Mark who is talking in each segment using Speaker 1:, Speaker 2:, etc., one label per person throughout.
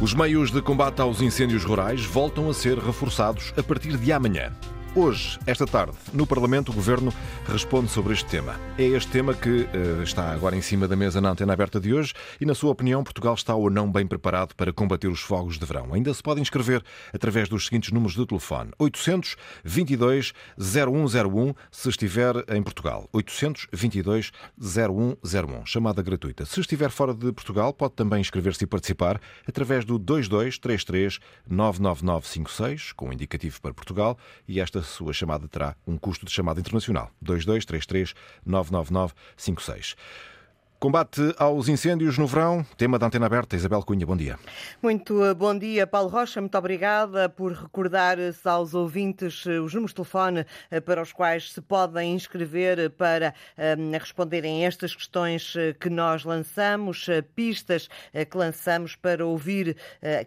Speaker 1: Os meios de combate aos incêndios rurais voltam a ser reforçados a partir de amanhã. Hoje, esta tarde, no Parlamento, o Governo responde sobre este tema. É este tema que uh, está agora em cima da mesa na antena aberta de hoje e, na sua opinião, Portugal está ou não bem preparado para combater os fogos de verão. Ainda se pode inscrever através dos seguintes números de telefone: 822 0101 se estiver em Portugal. 822 0101, chamada gratuita. Se estiver fora de Portugal, pode também inscrever-se e participar através do 2233 99956, com indicativo para Portugal, e esta a sua chamada terá um custo de chamada internacional. 2233 999 56. Combate aos incêndios no verão, tema da antena aberta. Isabel Cunha, bom dia.
Speaker 2: Muito eh, bom dia, Paulo Rocha. Muito obrigada por recordar aos ouvintes eh, os números de telefone eh, para os quais se podem inscrever para responderem a estas questões que nós lançamos, pistas que lançamos para ouvir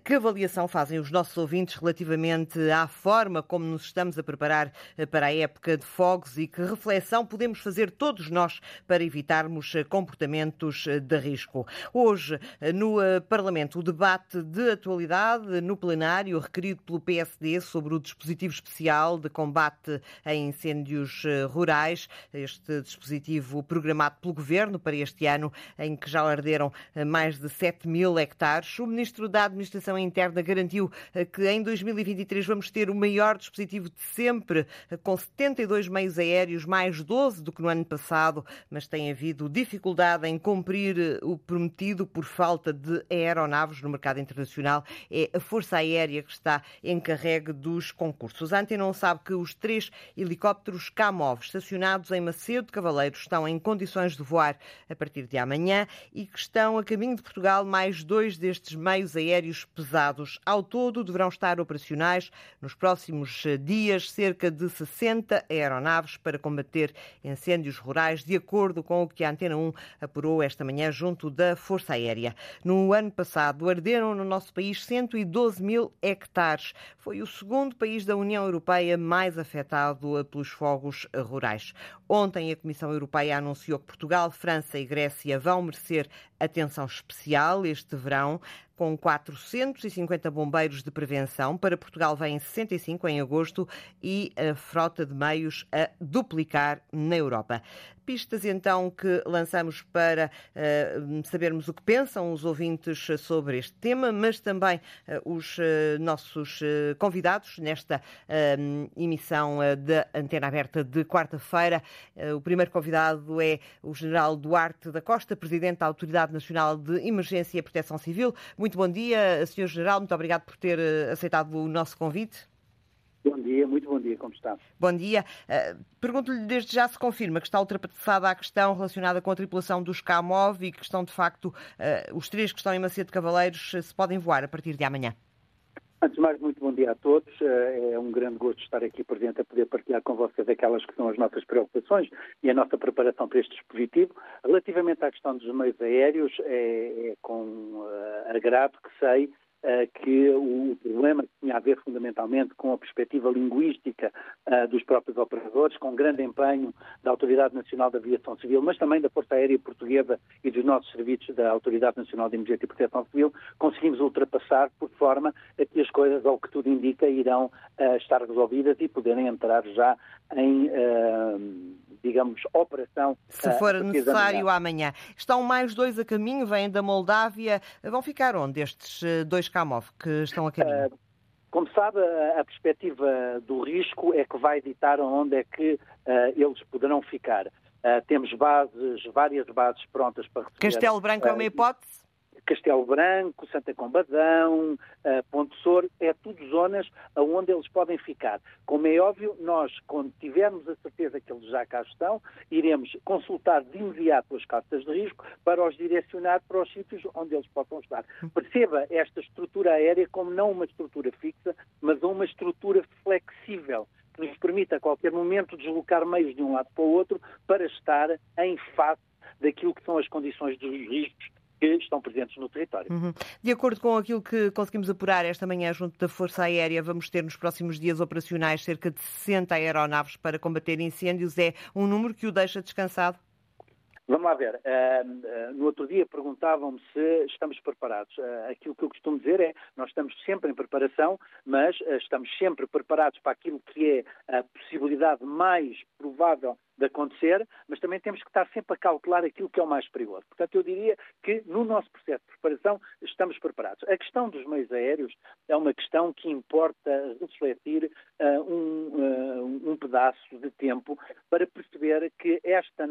Speaker 2: que avaliação fazem os nossos ouvintes relativamente à forma como nos estamos a preparar para a época de fogos e que reflexão podemos fazer todos nós para evitarmos comportamentos eh, de risco. Hoje, eh, no eh, Parlamento, o debate de atualidade no plenário requerido pelo PSD sobre o dispositivo especial de combate a incêndios rurais, este dispositivo programado pelo Governo para este ano, em que já arderam mais de 7 mil hectares. O Ministro da Administração Interna garantiu que em 2023 vamos ter o maior dispositivo de sempre, com 72 meios aéreos, mais 12 do que no ano passado, mas tem havido dificuldade em em cumprir eh, o prometido por falta de aeronaves no mercado internacional. É a Força Aérea que está encarregue dos concursos. A Antena não sabe que os três helicópteros Kamov estacionados em Macedo de Cavaleiros estão em condições de voar a partir de amanhã e que estão a caminho de Portugal mais dois destes meios aéreos pesados. Ao todo, deverão estar operacionais nos próximos eh, dias cerca de 60 aeronaves para combater incêndios rurais, de acordo com o que a Antena 1 apurou apurou esta manhã junto da Força Aérea. No ano passado, arderam no nosso país 112 mil hectares. Foi o segundo país da União Europeia mais afetado pelos fogos rurais. Ontem, a Comissão Europeia anunciou que Portugal, França e Grécia vão merecer atenção especial este verão com 450 bombeiros de prevenção. Para Portugal vêm 65 em agosto e a frota de meios a duplicar na Europa. Pistas então que lançamos para uh, sabermos o que pensam os ouvintes sobre este tema, mas também uh, os uh, nossos convidados nesta emissão da Antena Aberta de quarta-feira. o primeiro convidado é o General Duarte da Costa, Presidente da Autoridade Nacional de Emergência e Proteção Civil. Muito bom dia, Sr. General, muito obrigado por ter eh, aceitado o nosso convite.
Speaker 3: Bom dia, muito bom dia, como está?
Speaker 2: Bom dia. Uh, Pergunto-lhe desde já se confirma que está ultrapassada a questão relacionada com a tripulação dos Kamov e que estão, de facto, uh, os três que estão em Macedo de Cavaleiros se podem voar a partir de amanhã.
Speaker 3: Antes de mais, muito bom dia a todos. É um grande gosto estar aqui presente a poder partilhar com vocês aquelas que são as nossas preocupações e a nossa preparação para este dispositivo. Relativamente à questão dos meios aéreos, é, é com agrado que sei que o problema tinha a ver fundamentalmente com a perspectiva linguística uh, dos próprios operadores, com grande empenho da Autoridade Nacional da Aviação Civil, mas também da Força Aérea Portuguesa e dos nossos serviços da Autoridade Nacional de Emergência e Proteção Civil, conseguimos ultrapassar por forma a que as coisas, ao que tudo indica, irão uh, estar resolvidas e poderem entrar já em digamos, operação.
Speaker 2: Se for necessário amanhã. Estão mais dois a caminho, vêm da Moldávia. Vão ficar onde estes dois Kamov que estão a caminho? Uh,
Speaker 3: como sabe, a perspectiva do risco é que vai ditar onde é que uh, eles poderão ficar. Uh, temos bases, várias bases prontas para receber.
Speaker 2: Castelo Branco é uma hipótese?
Speaker 3: Castelo Branco, Santa Combadão, uh, Ponte Sor, é tudo zonas onde eles podem ficar. Como é óbvio, nós, quando tivermos a certeza que eles já cá estão, iremos consultar de imediato as cartas de risco para os direcionar para os sítios onde eles possam estar. Perceba esta estrutura aérea como não uma estrutura fixa, mas uma estrutura flexível que nos permite a qualquer momento deslocar meios de um lado para o outro para estar em face daquilo que são as condições dos riscos que estão presentes no território.
Speaker 2: Uhum. De acordo com aquilo que conseguimos apurar esta manhã junto da Força Aérea, vamos ter nos próximos dias operacionais cerca de 60 aeronaves para combater incêndios. É um número que o deixa descansado?
Speaker 3: Vamos lá ver. Uh, no outro dia perguntavam-me se estamos preparados. Uh, aquilo que eu costumo dizer é nós estamos sempre em preparação, mas uh, estamos sempre preparados para aquilo que é a possibilidade mais provável de acontecer, mas também temos que estar sempre a calcular aquilo que é o mais perigoso. Portanto, eu diria que no nosso processo de preparação estamos preparados. A questão dos meios aéreos é uma questão que importa refletir uh, um, uh, um, pedaço de tempo para perceber que esta,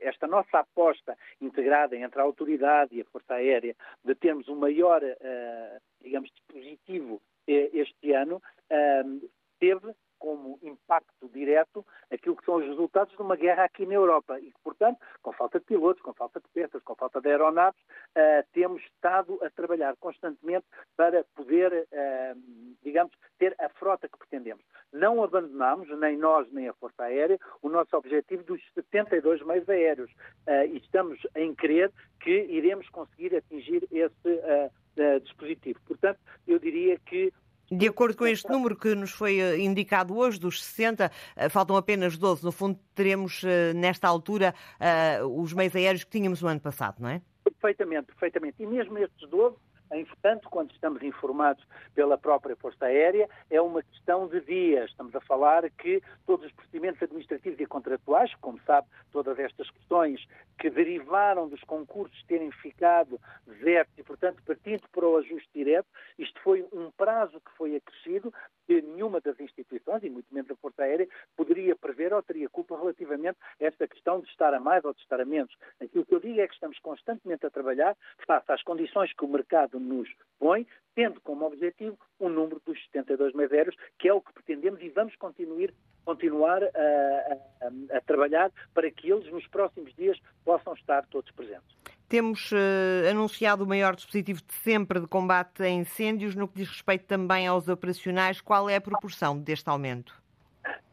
Speaker 3: esta nossa aposta integrada entre a autoridade e a Força Aérea de termos um maior, uh, digamos, dispositivo este ano, teve como impacto direto aquilo que são os resultados de uma guerra aqui na Europa e que, portanto, com falta de pilotos, com falta de peças, com falta de aeronaves, uh, temos estado a trabalhar constantemente para poder, uh, digamos, ter a frota que pretendemos. Não abandonamos, nem nós, nem a Força Aérea, o nosso objetivo dos 72 meios aéreos uh, e estamos em crer que iremos conseguir atingir esse dispositivo. Portanto, eu diria que
Speaker 2: de acordo com este número que nos foi eh, indicado hoje, dos 60, eh, faltam apenas 12. No fundo, teremos, eh, nesta altura, os meios aéreos que tínhamos no ano passado, não é?
Speaker 3: Perfeitamente, perfeitamente. E mesmo estes 12 Entretanto, quando estamos informados pela própria Força Aérea, é uma questão de dias. Estamos a falar que todos os procedimentos administrativos e contratuais, como sabe, todas estas questões que derivaram dos concursos terem ficado desertos e, portanto, partindo para o ajuste direto, isto foi um prazo que foi acrescido que nenhuma das instituições, e muito menos a Força Aérea, poderia prever ou teria culpa relativamente a esta questão de estar a mais ou de estar a menos. Aquilo que eu digo é que estamos constantemente a trabalhar face às condições que o mercado nos põe, tendo como objetivo o número dos 72 meseros, que é o que pretendemos e vamos continuar, continuar a, a, a trabalhar para que eles nos próximos dias possam estar todos presentes.
Speaker 2: Temos uh, anunciado o maior dispositivo de sempre de combate a incêndios. No que diz respeito também aos operacionais, qual é a proporção deste aumento?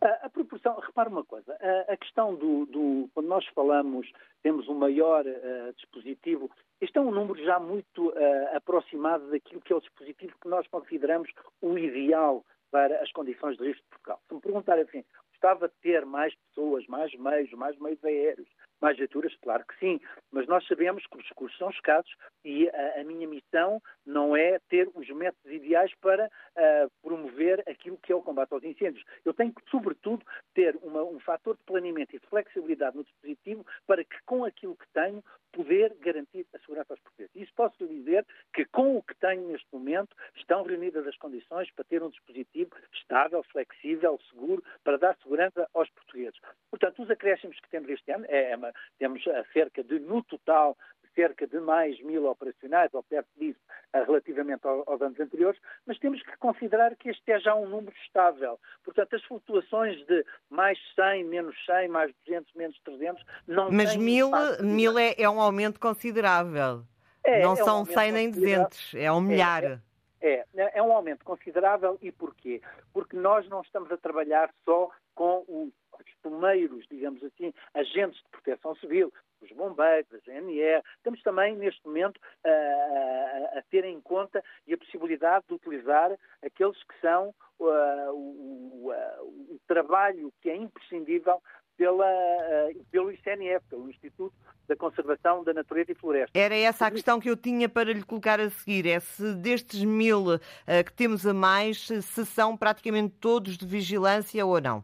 Speaker 3: A, a proporção, repare uma coisa, a, a questão do, do, Quando nós falamos, temos um maior uh, dispositivo, este é um número já muito uh, aproximado daquilo que é o dispositivo que nós consideramos o ideal para as condições de risco de Portugal. Se me perguntarem assim, gostava de ter mais pessoas, mais meios, mais meios aéreos, mais viaturas? Claro que sim, mas nós sabemos que os recursos são escassos e a, a minha missão não é ter os métodos ideais para uh, promover aquilo que é o combate aos incêndios. Eu tenho que, sobretudo, ter uma, um fator de planeamento e de flexibilidade no dispositivo para que, com aquilo que tenho, poder garantir a segurança aos portugueses. Isso posso dizer que, com o que tenho neste momento, estão reunidas as condições para ter um dispositivo estável, flexível, seguro, para dar segurança aos portugueses. Portanto, os acréscimos que temos este ano é, é temos cerca de, no total, cerca de mais mil operacionais, ou perto disso, relativamente aos anos anteriores, mas temos que considerar que este é já um número estável. Portanto, as flutuações de mais 100, menos 100, mais 200, menos 300, não
Speaker 2: Mas mil, mil é, é, um aumento considerável. É, não é são um 100 nem 200, é um milhar.
Speaker 3: É, é, é, é um aumento considerável e porquê? Porque nós não estamos a trabalhar só com os primeiros, digamos assim, agentes de proteção civil, os bombeiros, a GNR. Estamos também, neste momento, a, a, a ter em conta e a possibilidade de utilizar aqueles que são uh, o, uh, o, trabalho que é imprescindível pela, uh, pelo ICNF, pelo Instituto da Conservação da Natureza e Floresta.
Speaker 2: Era essa a questão que eu tinha para lhe colocar a seguir. É se destes mil uh, que temos a mais, se são praticamente todos de vigilância ou não?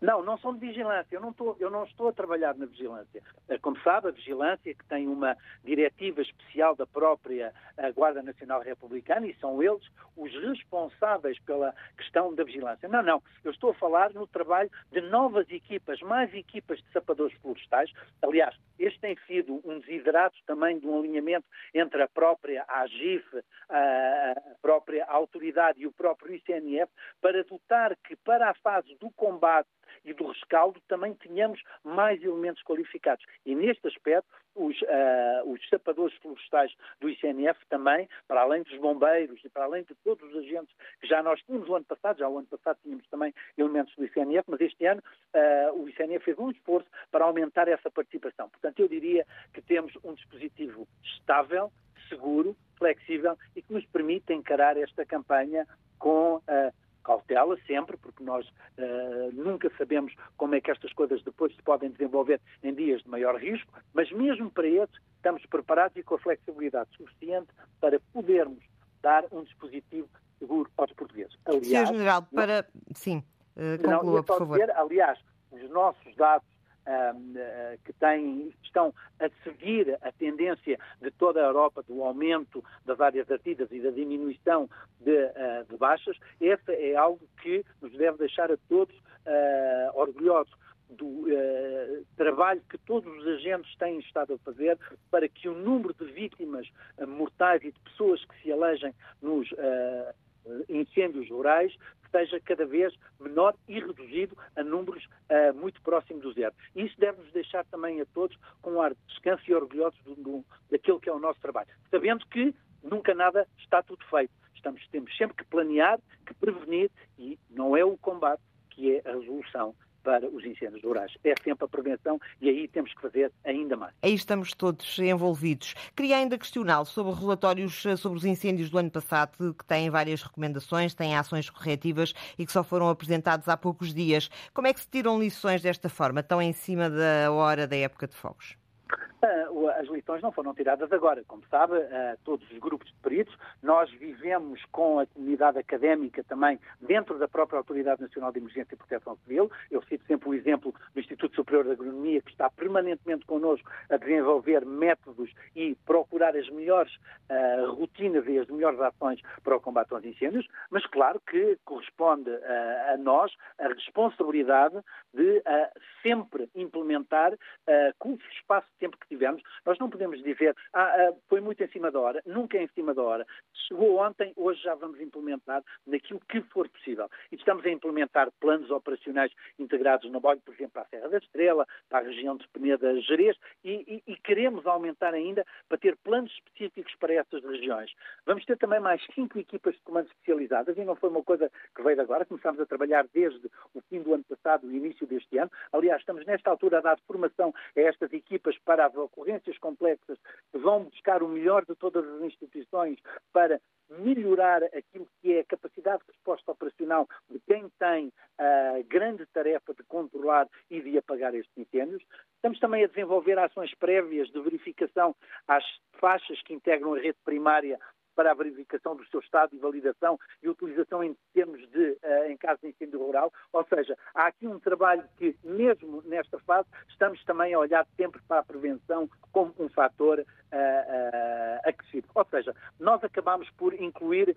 Speaker 3: Não, não são de vigilância. Eu não, estou, eu não estou a trabalhar na vigilância. Eh, como sabe, a vigilância, que tem uma diretiva especial da própria eh, Guarda Nacional Republicana, e são eles os responsáveis pela questão da vigilância. Não, não. Eu estou a falar no trabalho de novas equipas, mais equipas de sapadores florestais. Aliás, este tem sido um desidrato também de um alinhamento entre a própria AGIF, a própria autoridade e o próprio ICNF, para dotar que, para a fase do combate e do rescaldo também tenhamos mais elementos qualificados. E neste aspecto, os, uh, os sapadores florestais do ICNF também, para além dos bombeiros e para além de todos os agentes que já nós tínhamos o ano passado, já o ano passado tínhamos também elementos do ICNF, mas este ano uh, o ICNF fez um esforço para aumentar essa participação. Portanto, eu diria que temos um dispositivo estável, seguro, flexível e que nos permite encarar esta campanha com uh, cautela sempre, porque nós uh, nunca sabemos como é que estas coisas depois se podem desenvolver em dias de maior risco, mas mesmo para esses estamos preparados e com a flexibilidade suficiente para podermos dar um dispositivo seguro aos portugueses.
Speaker 2: Aliás, Sr. General, para... Sim, uh, conclua, não, por favor. Dizer,
Speaker 3: aliás, os nossos dados que têm, estão a seguir a tendência de toda a Europa do aumento das áreas artidas e da diminuição de, uh, de baixas, esse é algo que nos deve deixar a todos uh, orgulhosos do uh, trabalho que todos os agentes têm estado a fazer para que o número de vítimas mortais e de pessoas que se alejem nos uh, incêndios rurais esteja cada vez menor e reduzido a números uh, muito próximos do zero. E isso deve-nos deixar também a todos com um ar de descanso e orgulhosos do, do, daquilo que é o nosso trabalho. Sabendo que nunca nada está tudo feito. Estamos, temos sempre que planear, que prevenir e não é o combate que é a resolução para os incêndios rurais. É sempre a prevenção e aí temos que fazer ainda mais.
Speaker 2: Aí estamos todos envolvidos. Queria ainda questioná-lo sobre relatórios eh, sobre os incêndios do ano passado, que têm várias recomendações, têm ações corretivas e que só foram apresentados há poucos dias. Como é que se tiram lições desta forma, tão em cima da hora da época de fogos?
Speaker 3: As lições não foram tiradas agora. Como sabe, todos os grupos de peritos, nós vivemos com a comunidade académica também dentro da própria Autoridade Nacional de Emergência e Proteção Civil. Eu cito sempre o exemplo do Instituto Superior de Agronomia, que está permanentemente connosco a desenvolver métodos e procurar as melhores uh, rotinas e as melhores ações para o combate aos incêndios, mas claro que corresponde a nós a responsabilidade de sempre implementar com o espaço de tempo que tivemos, nós não podemos dizer, ah, ah, foi muito em cima da hora, nunca é em cima da hora. Chegou ontem, hoje já vamos implementar naquilo que for possível. E estamos a implementar planos operacionais integrados no BOI, por exemplo, para a Serra da Estrela, para a região de Peneda Jerez, e, e, e queremos aumentar ainda para ter planos específicos para essas regiões. Vamos ter também mais cinco equipas de comando especializadas, e não foi uma coisa que veio de agora, começámos a trabalhar desde o fim do ano passado, o início deste ano. Aliás, estamos nesta altura a dar formação a estas equipas para as ocorrências complexas que vão buscar o melhor de todas as instituições para melhorar aquilo que é a capacidade de resposta operacional de quem tem a grande tarefa de controlar e de apagar estes incêndios. Estamos também a desenvolver ações prévias de verificação às faixas que integram a rede primária para a verificação do seu estado de validação e utilização em termos de, uh, em caso de incêndio rural. Ou seja, há aqui um trabalho que, mesmo nesta fase, estamos também a olhar sempre para a prevenção como um fator uh, uh, acrescido. Ou seja, nós acabamos por incluir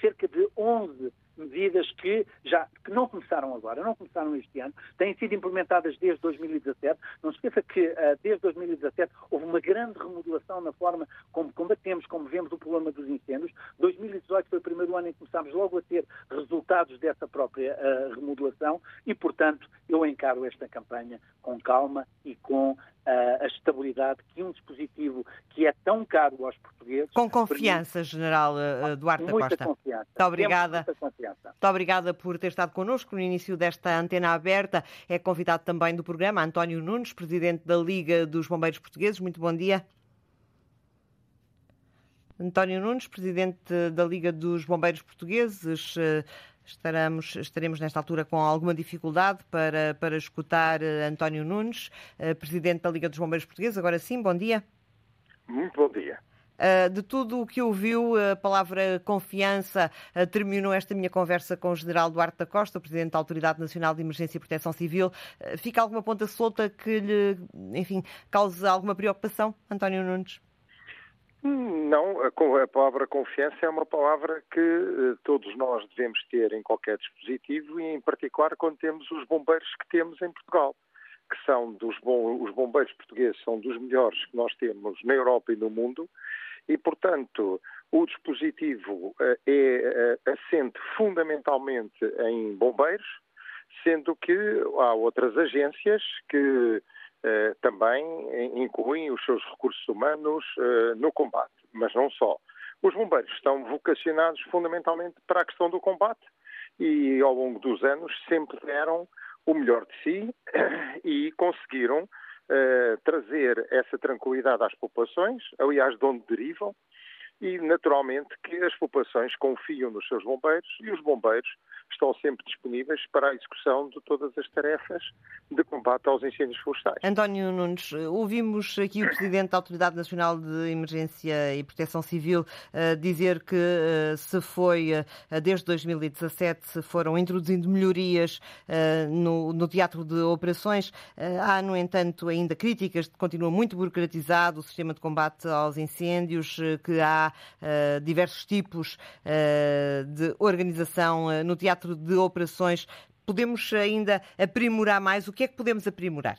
Speaker 3: cerca de 11 medidas que já que não começaram agora, não começaram este ano, têm sido implementadas desde 2017. Não se esqueça que uh, desde 2017 houve uma grande remodelação na forma como combatemos, como vemos o problema dos incêndios. 2018 foi o primeiro ano em que começámos logo a ter resultados dessa própria uh, remodelação e, portanto, eu encaro esta campanha com calma e com a estabilidade que um dispositivo que é tão caro aos portugueses.
Speaker 2: Com confiança, permite... General Duarte
Speaker 3: da
Speaker 2: Costa.
Speaker 3: Confiança.
Speaker 2: Muito obrigada. Muita confiança. Muito obrigada por ter estado connosco no início desta antena aberta. É convidado também do programa António Nunes, presidente da Liga dos Bombeiros Portugueses. Muito bom dia. António Nunes, presidente da Liga dos Bombeiros Portugueses. Eh, estaremos, estaremos nesta altura com alguma dificuldade para, para escutar eh, António Nunes, eh, presidente da Liga dos Bombeiros Portugueses. Agora sim, bom dia.
Speaker 4: Muito bom dia.
Speaker 2: Uh, de tudo o que ouviu, a palavra confiança terminou esta minha conversa com o General Duarte da Costa, Presidente da Autoridade Nacional de Emergência e Proteção Civil. Fica alguma ponta solta que lhe, enfim, cause alguma preocupação, António Nunes?
Speaker 4: Não, a, palavra confiança é uma palavra que todos nós devemos ter em qualquer dispositivo e, em particular, quando temos os bombeiros que temos em Portugal que são dos bom, os bombeiros portugueses são dos melhores que nós temos na Europa e no mundo e, portanto, o dispositivo eh, é eh, assente fundamentalmente em bombeiros, sendo que há outras agências que eh, também incluem os seus recursos humanos no combate, mas não só. Os bombeiros estão vocacionados fundamentalmente para a questão do combate e, ao longo dos anos, sempre deram o melhor de si e conseguiram uh, trazer essa tranquilidade às populações, aliás, de onde derivam, e, naturalmente, que as populações confiam nos seus bombeiros e os bombeiros estão sempre disponíveis para a execução de todas as tarefas de combate aos incêndios florestais.
Speaker 2: António Nunes, ouvimos aqui o Presidente da Autoridade Nacional de Emergência e Proteção Civil uh, dizer que uh, se foi, uh, desde 2017, se foram introduzindo melhorias no, no, teatro de operações. há, no entanto, ainda críticas de que continua muito burocratizado o sistema de combate aos incêndios, que há diversos tipos de organização no teatro de operações, podemos ainda aprimorar mais? O que é que podemos aprimorar?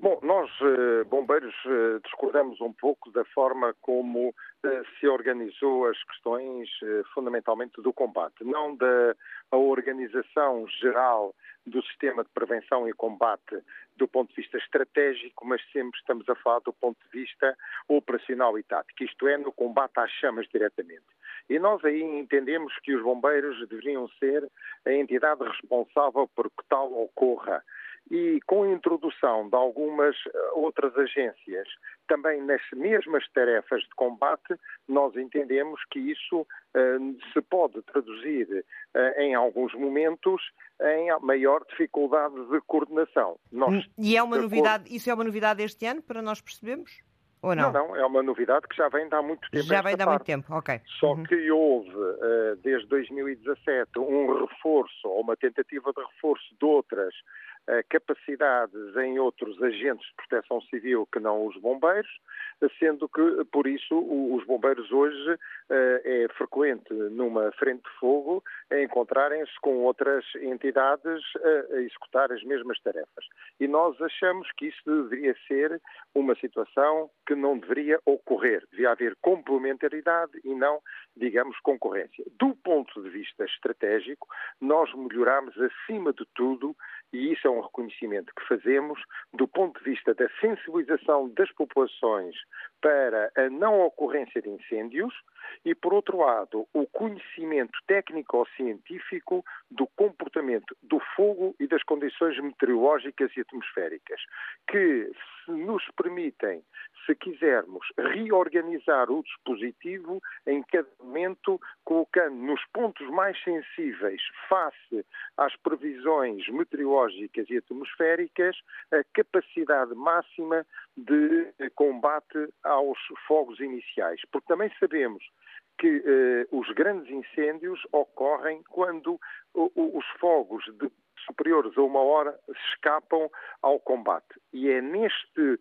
Speaker 4: Bom, nós, eh, bombeiros, eh, discordamos um pouco da forma como eh, se organizou as questões, fundamentalmente, do combate. Não da organização geral do sistema de prevenção e combate do ponto de vista estratégico, mas sempre estamos a falar do ponto de vista operacional e tático, isto é, no combate às chamas diretamente. E nós aí entendemos que os bombeiros deveriam ser a entidade responsável por que tal ocorra e com a introdução de algumas eh, outras agências também nas mesmas tarefas de combate, nós entendemos que isso uh, se pode traduzir uh, em alguns momentos em maior dificuldade de coordenação.
Speaker 2: Nós, e é uma novidade, isso é uma novidade este ano para nós percebermos? Ou não?
Speaker 4: não, não, é uma novidade que já vem de há muito tempo.
Speaker 2: Já vem de há muito tempo, ok.
Speaker 4: Só uhum. que houve, uh, desde 2017, um reforço, ou uma tentativa de reforço de outras capacidades em outros agentes de proteção civil que não os bombeiros, sendo que, por isso, os bombeiros hoje eh, é frequente numa frente de fogo encontrarem-se com outras entidades a executar as mesmas tarefas. E nós achamos que isso deveria ser uma situação que não deveria ocorrer. Devia haver complementaridade e não, digamos, concorrência. Do ponto de vista estratégico, nós melhoramos acima de tudo e isso é um reconhecimento que fazemos do ponto de vista da sensibilização das populações para a não ocorrência de incêndios e, por outro lado, o conhecimento técnico-científico do comportamento do fogo e das condições meteorológicas e atmosféricas, que se nos permitem se quisermos, reorganizar o dispositivo em cada momento, colocando nos pontos mais sensíveis, face às previsões meteorológicas e atmosféricas, a capacidade máxima de combate aos fogos iniciais. Porque também sabemos que eh, os grandes incêndios ocorrem quando os fogos de superiores a uma hora escapam ao combate. E é neste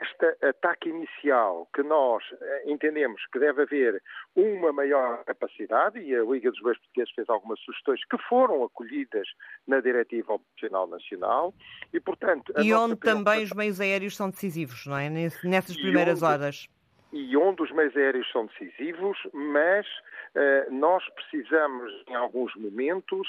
Speaker 4: este ataque inicial que nós eh, entendemos que deve haver uma maior capacidade, e a Liga dos Bois Portugueses fez algumas sugestões que foram acolhidas na Diretiva Operacional Nacional, e portanto...
Speaker 2: E onde também os meios aéreos são decisivos, não é? Nessas primeiras
Speaker 4: onde,
Speaker 2: horas.
Speaker 4: E onde os meios aéreos são decisivos, mas uh, nós precisamos, em alguns momentos,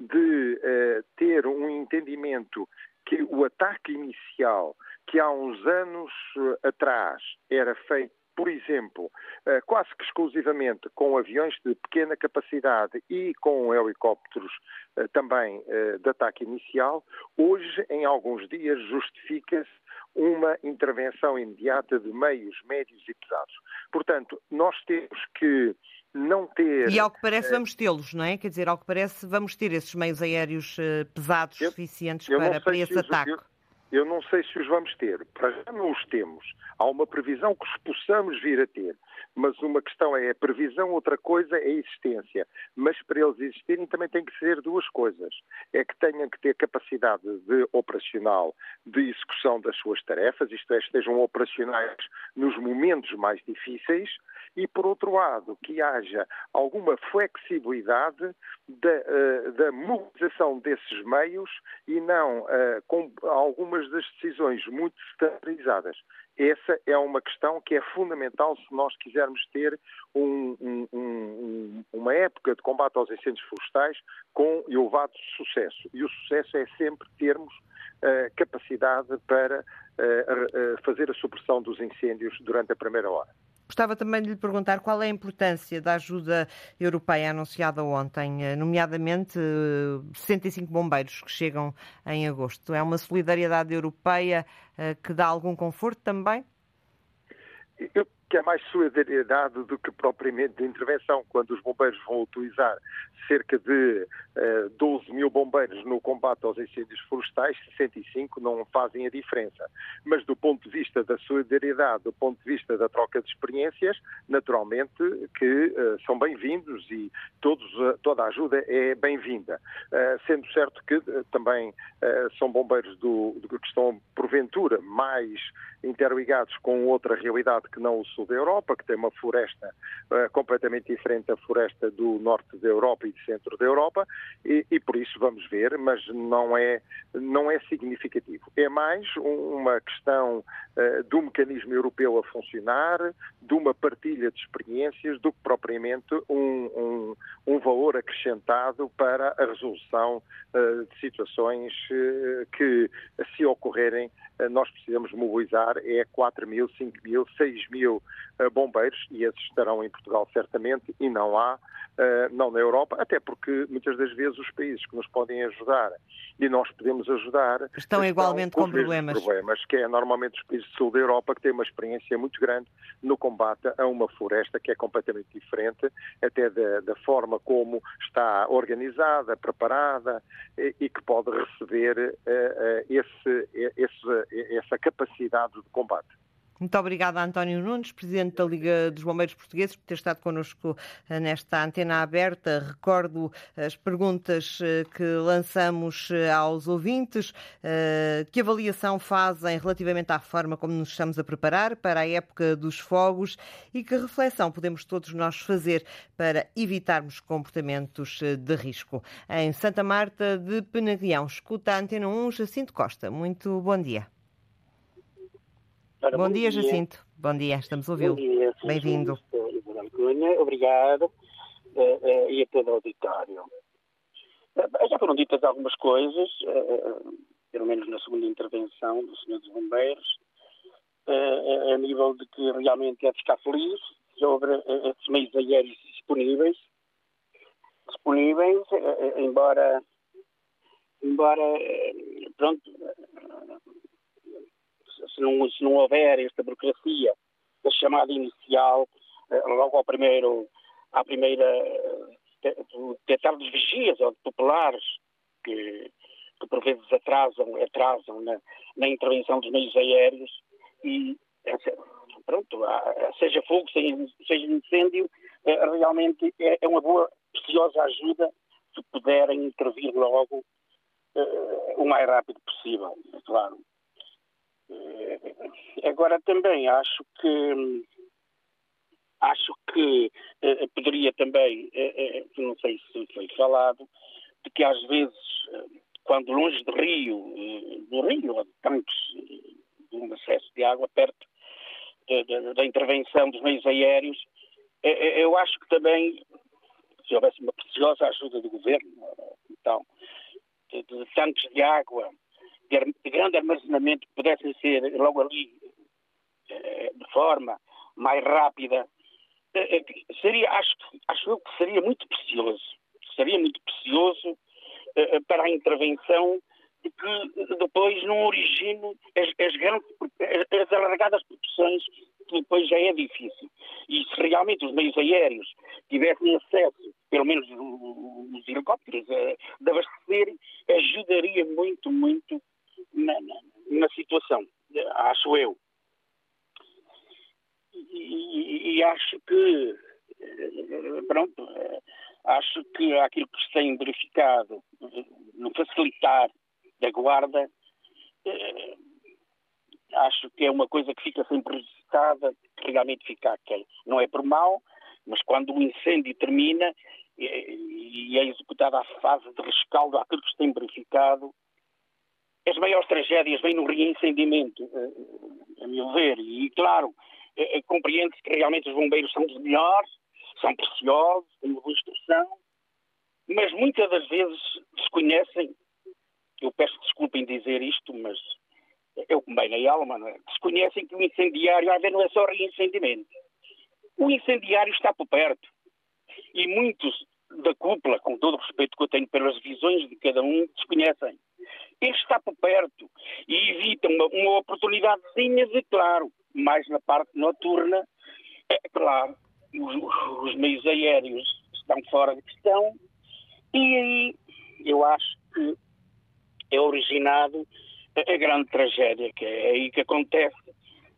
Speaker 4: de uh, ter um entendimento que o ataque inicial que há uns anos eh, atrás era feito por exemplo, eh, quase que exclusivamente com aviões de pequena capacidade e com helicópteros eh, também de ataque inicial, hoje, em alguns dias, justifica-se uma intervenção imediata de meios médios e pesados. Portanto, nós temos que não ter.
Speaker 2: E ao que parece, vamos tê-los, não é? Quer dizer, ao que parece, vamos ter esses meios aéreos pesados eu, suficientes eu para, para esse ataque. Eu,
Speaker 4: eu não sei se os vamos ter. Para já não os temos. Há uma previsão que os possamos vir a ter. Mas uma questão é a previsão, outra coisa é a existência. Mas para eles existirem também tem que ser duas coisas. É que tenham que ter capacidade de operacional de execução das suas tarefas, isto é, estejam operacionais nos momentos mais difíceis, e, por outro lado, que haja alguma flexibilidade da, uh, da mobilização desses meios e não uh, com algumas das decisões muito estandarizadas. Essa é uma questão que é fundamental se nós quisermos ter um, um, um, uma época de combate aos incêndios florestais com elevado sucesso. E o sucesso é sempre termos uh, capacidade para uh, uh, fazer a supressão dos incêndios durante a primeira hora.
Speaker 2: Gostava também de lhe perguntar qual é a importância da ajuda europeia anunciada ontem, eh, nomeadamente 65 eh, bombeiros que chegam em agosto. É uma solidariedade europeia eh, que dá algum conforto também?
Speaker 4: Eu que é mais solidariedade do que propriamente de intervenção, quando os bombeiros vão utilizar cerca de 12 mil bombeiros no combate aos incêndios florestais, 65 não fazem a diferença. Mas do ponto de vista da solidariedade, do ponto de vista da troca de experiências, naturalmente que uh, são bem-vindos e todos, uh, toda a ajuda é bem-vinda. sendo certo que também são bombeiros do, do, que estão, porventura, mais interligados com outra realidade que não o sul da Europa, que tem uma floresta completamente diferente da floresta do norte da Europa e do centro da Europa, e, e, por isso vamos ver, mas não é, não é significativo. É mais uma questão uh, do mecanismo europeu a funcionar, de uma partilha de experiências, do que propriamente um, um, um valor acrescentado para a resolução uh, de situações uh, que, se ocorrerem, nós precisamos mobilizar é 4 mil, 5 mil, 6 mil bombeiros e esses estarão em Portugal certamente e não há não na Europa, até porque muitas das vezes os países que nos podem ajudar e nós podemos ajudar
Speaker 2: estão igualmente com, com problemas.
Speaker 4: problemas, que é normalmente os países do sul da Europa que têm uma experiência muito grande no combate a uma floresta que é completamente diferente, até da, da forma como está organizada, preparada e, e que pode receber uh, uh, esse, esse, essa capacidade de combate.
Speaker 2: Muito obrigada, António Nunes, Presidente da Liga dos Bombeiros Portugueses, por ter estado connosco eh, nesta antena aberta. Recordo as perguntas eh, que lançamos eh, aos ouvintes. Que avaliação fazem relativamente à forma como nos estamos a preparar para a época dos fogos e que reflexão podemos todos nós fazer para evitarmos comportamentos de risco? Em Santa Marta de Penaguião, escuta a Antena 1, Jacinto Costa. Muito bom dia. Ora, bom, bom dia, dia, Jacinto. Bom dia, estamos a ouvi-lo. Bem-vindo.
Speaker 5: Obrigado. Uh, uh, e a todo o auditório. Uh, já foram ditas algumas coisas, pelo menos na segunda intervenção do Sr. dos Bombeiros, a nível de que realmente é de ficar feliz sobre esses meios aéreos disponíveis. Disponíveis, embora, embora, pronto, se não, se não houver esta burocracia da chamada inicial, eh, logo ao primeiro, à primeira detectar dos vigias ou de populares que, que por vezes atrasam, atrasam na, na intervenção dos meios aéreos e pronto, seja fogo, seja incêndio, eh, realmente é, é uma boa, preciosa ajuda se puderem intervir logo o mais rápido possível, é claro. Eh, agora também acho que acho que eh, poderia também, eh, não sei se foi falado, de que às vezes, quando longe do rio, do rio ou de tanques de um acesso de água perto da intervenção dos meios aéreos, eu acho que também, se houvesse uma preciosa ajuda do governo, então, de tanques de água de grande armazenamento que pudessem ser logo ali eh, de forma mais rápida, eh, eh, seria, acho, acho eu que seria muito precioso. Seria muito precioso para a intervenção que depois não origine as, as, grandes, as alargadas produções que depois já é difícil. E se realmente os meios aéreos tivessem acesso, pelo menos os helicópteros, a, de abastecer, ajudaria muito, muito na, na, situação, acho eu. E, e, acho que, pronto, acho que aquilo que se tem verificado no facilitar da guarda, acho que é uma coisa que fica sempre revisitada, que realmente fica aquele. Não é por mal, mas quando o incêndio termina e é executada a fase de rescaldo àquilo que se tem verificado, as maiores tragédias vêm no reincendimento, eh, a meu ver, e claro, eh, eh, compreende-se que realmente os bombeiros são os melhores, são preciosos, têm boa instrução, mas muitas das vezes desconhecem, eu peço desculpa em dizer isto, mas eu como bem na alma, não é? desconhecem que o incendiário, às vezes, não é só reincendimento. O incendiário está por perto. E muitos da cúpula, com todo o respeito que eu tenho pelas visões de cada um, desconhecem ele está por perto e evita uma, uma oportunidadezinha de, claro, mais na parte noturna, É claro, os, os meios aéreos estão fora de questão e aí eu acho que é originado a grande tragédia, que é aí que acontece.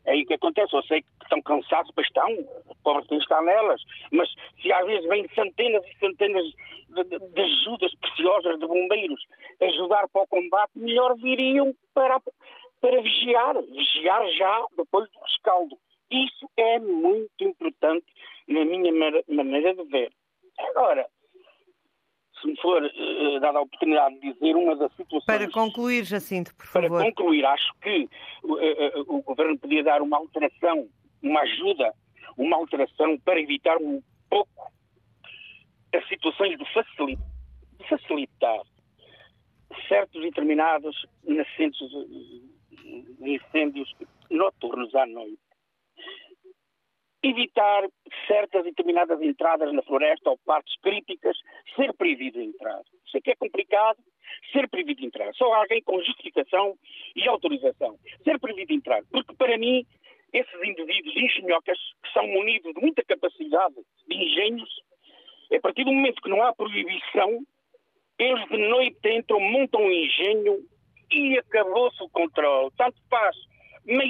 Speaker 5: É aí que acontece. Eu sei que estão cansados, pois estão, o pobre tem que estar nelas, mas se às vezes vêm centenas e centenas de, de, de, ajudas preciosas de bombeiros ajudar para o combate, melhor viriam para, para vigiar, vigiar já depois do rescaldo. Isso é muito importante na minha maneira de ver. Agora, se me for uh, dada a oportunidade de dizer uma das situações.
Speaker 2: Para concluir, Jacinto, por
Speaker 5: favor.
Speaker 2: Para
Speaker 5: concluir, acho que uh, uh, o Governo podia dar uma alteração, uma ajuda, uma alteração para evitar um pouco as situações de, facil... de facilitar certos determinados nascentes incêndios noturnos à noite evitar certas determinadas entradas na floresta ou partes críticas, ser proibido entrar. É que é complicado, ser proibido entrar. Só alguém com justificação e autorização. Ser proibido entrar. Porque, para mim, esses indivíduos engenhocas, que são munidos de muita capacidade de engenhos, a partir do momento que não há proibição, eles de noite entram, montam um engenho e acabou-se o controle. Tanto faz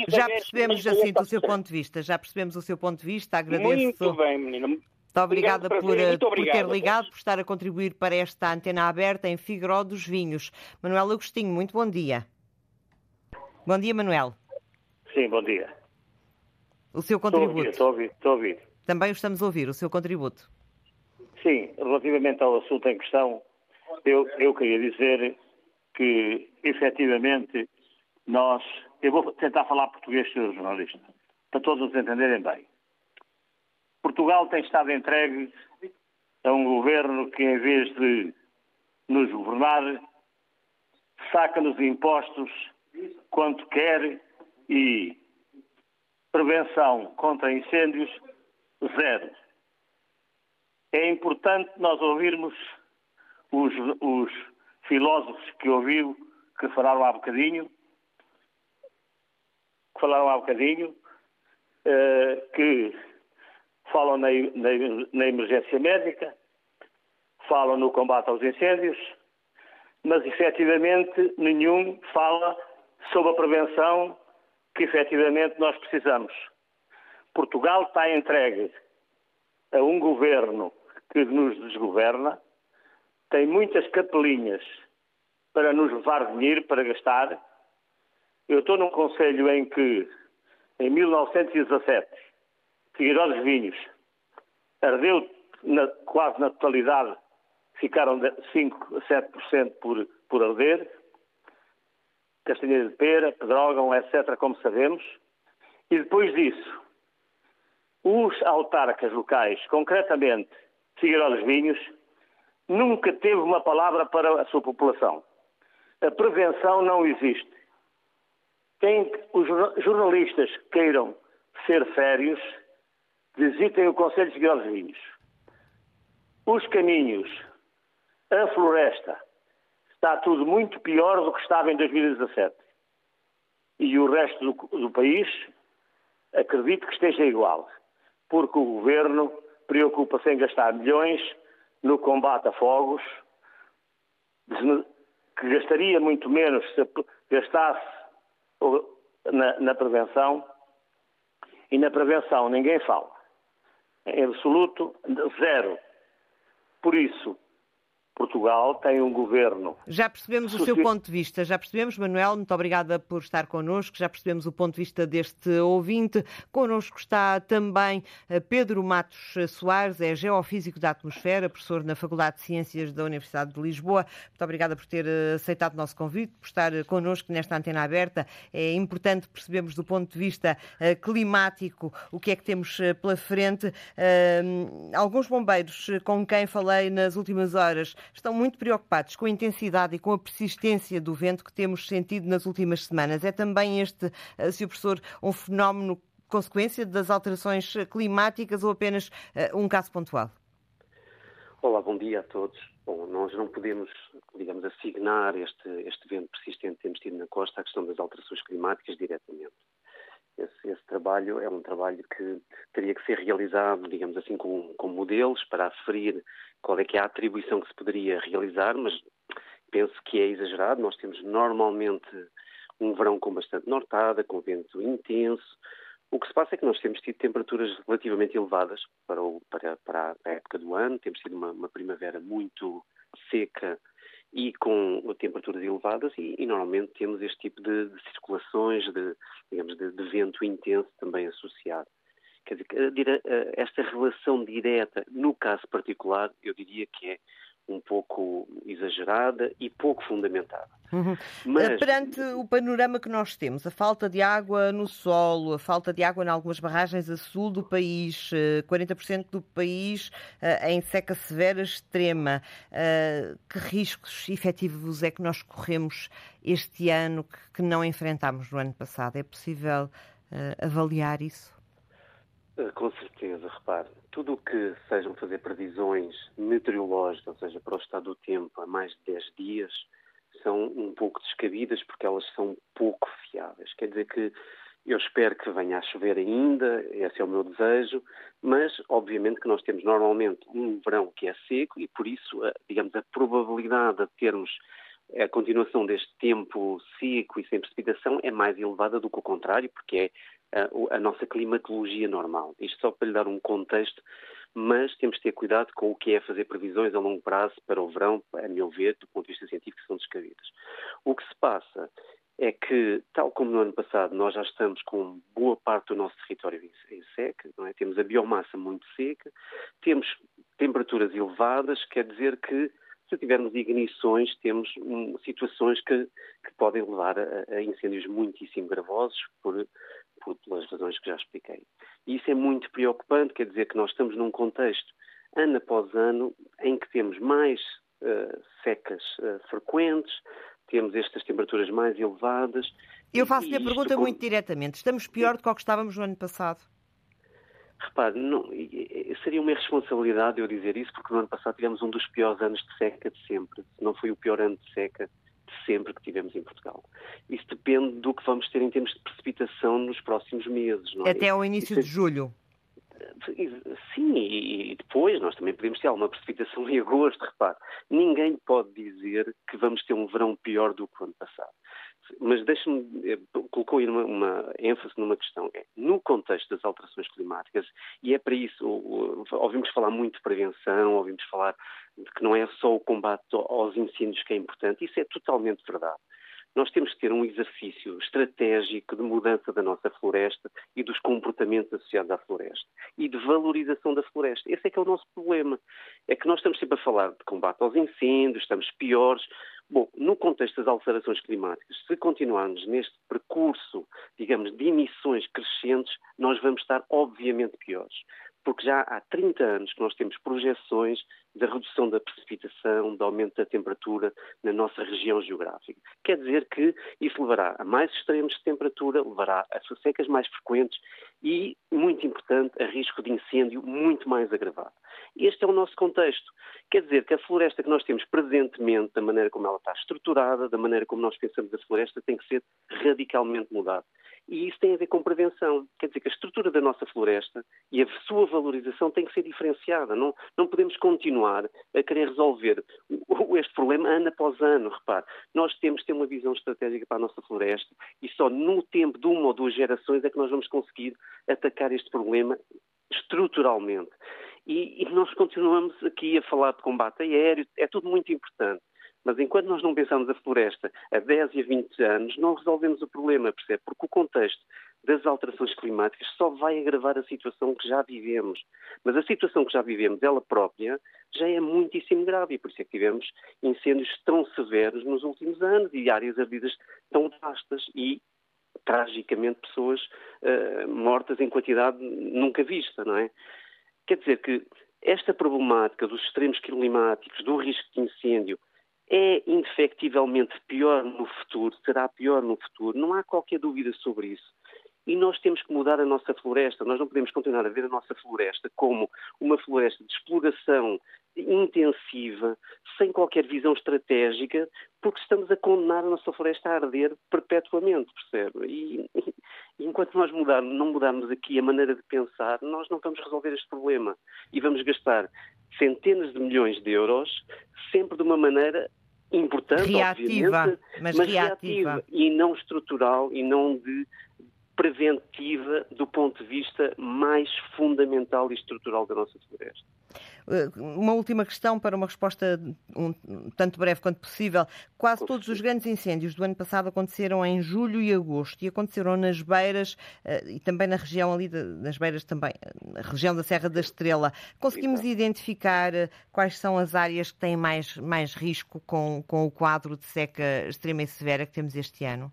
Speaker 2: já percebemos, Jacinto, o seu ponto de vista. Já percebemos o seu ponto de vista. Agradeço.
Speaker 5: Muito bem, menina.
Speaker 2: Muito obrigada por, muito por ter ligado, por estar a contribuir para esta antena aberta em Figueiró dos Vinhos. Manuel Agostinho, muito bom dia. Bom dia, Manuel.
Speaker 6: Sim, bom dia.
Speaker 2: O seu contributo.
Speaker 6: Estou a ouvir, estou a ouvir.
Speaker 2: Também o estamos a ouvir, o seu contributo.
Speaker 6: Sim, relativamente ao assunto em questão, eu, eu queria dizer que, efetivamente, nós eu vou tentar falar português, senhor jornalista, para todos nos entenderem bem. Portugal tem estado entregue a um governo que, em vez de nos governar, saca-nos impostos quanto quer e prevenção contra incêndios, zero. É importante nós ouvirmos os, os filósofos que ouviu, que falaram há bocadinho, que falaram há bocadinho, uh, que falam na, na, na emergência médica, falam no combate aos incêndios, mas efetivamente nenhum fala sobre a prevenção que efetivamente nós precisamos. Portugal está entregue a um governo que nos desgoverna, tem muitas capelinhas para nos levar dinheiro para gastar eu estou num conselho em que, em 1917, Figueiró dos Vinhos ardeu na, quase na totalidade, ficaram 5 a 7% por, por arder, Castanheira de Pera, Pedrógão, etc., como sabemos, e depois disso, os autarcas locais, concretamente Figueiró dos Vinhos, nunca teve uma palavra para a sua população. A prevenção não existe. Quem os jornalistas queiram ser sérios, visitem o Conselho de Figueiredo Vinhos. Os caminhos, a floresta, está tudo muito pior do que estava em 2017. E o resto do, do país, acredito que esteja igual, porque o governo preocupa-se em gastar milhões no combate a fogos, que gastaria muito menos se gastasse na, na prevenção e na prevenção ninguém fala. Em absoluto, zero. Por isso, Portugal tem um governo.
Speaker 2: Já percebemos o seu ponto de vista, já percebemos, Manuel, muito obrigada por estar connosco, já percebemos o ponto de vista deste ouvinte. Connosco está também eh, Pedro Matos Soares, é geofísico da atmosfera, professor na Faculdade de Ciências da Universidade de Lisboa. Muito obrigada por ter eh, aceitado o nosso convite, por estar eh, connosco nesta antena aberta. É importante percebermos do ponto de vista climático o que é que temos pela frente. Alguns bombeiros com quem falei nas últimas horas estão muito preocupados com a intensidade e com a persistência do vento que temos sentido nas últimas semanas. É também este, eh, Sr. Professor, um fenómeno consequência das alterações climáticas ou apenas uh, um caso pontual?
Speaker 7: Olá, bom dia a todos. Bom, nós não podemos, digamos, assignar este, este vento persistente que temos tido na costa à questão das alterações climáticas diretamente. esse, esse, trabalho é um trabalho que teria que ser realizado, digamos assim, com, com modelos para aferir qual é que é a atribuição que se poderia realizar, mas penso que é exagerado. Nós temos normalmente um verão com bastante nortada, com vento intenso. O que se passa é que nós temos tido temperaturas relativamente elevadas para, o, para, para a época do ano, temos tido uma, uma primavera muito seca e com temperaturas elevadas e, e normalmente temos este tipo de, de circulações, de, digamos, de, de, vento intenso também associado. Quer dizer, esta relação direta, no caso particular, eu diria que é um pouco exagerada e pouco fundamentada.
Speaker 2: Uhum. Mas... Perante o panorama que nós temos, a falta de água no solo, a falta de água em algumas barragens a sul do país, 40% eh, do país eh, em seca severa extrema, eh, que riscos efetivos é que nós corremos este ano que não enfrentámos no ano passado? É possível avaliar isso?
Speaker 7: Com certeza, repare, tudo o que sejam fazer previsões meteorológicas, ou seja, para o estado do tempo a mais de 10 dias, são um pouco descabidas porque elas são pouco fiáveis. Quer dizer que eu espero que venha a chover ainda, esse é o meu desejo, mas obviamente que nós temos normalmente um verão que é seco e por isso, digamos, a probabilidade de termos a continuação deste tempo seco e sem precipitação é mais elevada do que o contrário, porque é a, a nossa climatologia normal. Isto só para lhe dar um contexto, mas temos de ter cuidado com o que é fazer previsões a longo prazo para o verão, a meu ver, do ponto de vista científico, são descabidas. O que se passa é que, tal como no ano passado, nós já estamos com boa parte do nosso território em, seca, é? temos a biomassa muito seca, temos temperaturas elevadas, quer dizer que se tivermos ignições, temos um, situações que, que, podem levar a, a, incêndios muitíssimo gravosos por, por, pelas razões que já expliquei. E isso é muito preocupante, quer dizer que nós estamos num contexto, ano após ano, em que temos mais uh, secas uh, frequentes, temos estas temperaturas mais elevadas.
Speaker 2: Eu faço-lhe a pergunta muito diretamente. Estamos pior do que o que estávamos no ano passado?
Speaker 7: Repare, não, seria uma irresponsabilidade eu dizer isso, porque no ano passado tivemos um dos piores anos de seca de sempre. Não foi o pior ano de seca de sempre que tivemos em Portugal. Isso depende do que vamos ter em termos de precipitação nos próximos meses.
Speaker 2: É? Até ao início isso, de julho.
Speaker 7: Sim, e depois nós também podemos ter alguma precipitação em agosto, repare. Ninguém pode dizer que vamos ter um verão pior do que o ano passado. Mas deixe-me, eh, colocou aí uma, uma, ênfase numa questão. É, no contexto das alterações climáticas, e é para isso, ouvimos falar muito de prevenção, ouvimos falar de que não é só o combate aos incêndios que é importante, isso é totalmente verdade nós temos que ter um exercício estratégico de mudança da nossa floresta e dos comportamentos associados à floresta e de valorização da floresta. Esse é que é o nosso problema. É que nós estamos sempre a falar de combate aos incêndios, estamos piores. Bom, no contexto das alterações climáticas, se continuarmos neste percurso, digamos, de emissões crescentes, nós vamos estar obviamente piores porque já há 30 anos que nós temos projeções da redução da precipitação, do aumento da temperatura na nossa região geográfica. Quer dizer que isso levará a mais extremos de temperatura, levará a secas mais frequentes e, muito importante, a risco de incêndio muito mais agravado. Este é o nosso contexto. Quer dizer que a floresta que nós temos presentemente, da maneira como ela está estruturada, da maneira como nós pensamos a floresta, tem que ser radicalmente mudada. E isso tem a ver com prevenção. Quer dizer que a estrutura da nossa floresta e a sua valorização tem que ser diferenciada. Não, não podemos continuar a querer resolver este problema ano após ano. Repare, nós temos que ter uma visão estratégica para a nossa floresta e só no tempo de uma ou duas gerações é que nós vamos conseguir atacar este problema estruturalmente. E, e nós continuamos aqui a falar de combate aéreo, é tudo muito importante. Mas enquanto nós não pensamos a floresta a 10 e a 20 anos, não resolvemos o problema, percebe? Porque o contexto das alterações climáticas só vai agravar a situação que já vivemos. Mas a situação que já vivemos, ela própria, já é muitíssimo grave e por isso é que tivemos incêndios tão severos nos últimos anos e áreas ardidas tão vastas e tragicamente pessoas uh, mortas em quantidade nunca vista, não é? Quer dizer que esta problemática dos extremos climáticos, do risco de incêndio, é indefectivelmente pior no futuro, será pior no futuro, não há qualquer dúvida sobre isso. E nós temos que mudar a nossa floresta. Nós não podemos continuar a ver a nossa floresta como uma floresta de exploração intensiva, sem qualquer visão estratégica, porque estamos a condenar a nossa floresta a arder perpetuamente, percebe? E, e enquanto nós não mudarmos aqui a maneira de pensar, nós não vamos resolver este problema. E vamos gastar centenas de milhões de euros, sempre de uma maneira importante,
Speaker 2: reativa,
Speaker 7: mas,
Speaker 2: mas
Speaker 7: reativa.
Speaker 2: reativa
Speaker 7: e não estrutural e não de preventiva do ponto de vista mais fundamental e estrutural da nossa floresta.
Speaker 2: Eh, uma última questão para uma resposta um, tanto breve quanto possível. Quase todos os grandes incêndios do ano passado aconteceram em julho e agosto e aconteceram nas beiras uh, e também na região ali, de, nas beiras também, na região da Serra da Estrela. Conseguimos Exato. identificar uh, quais são as áreas que têm mais, mais risco com, com o quadro de seca extrema e severa que temos este ano?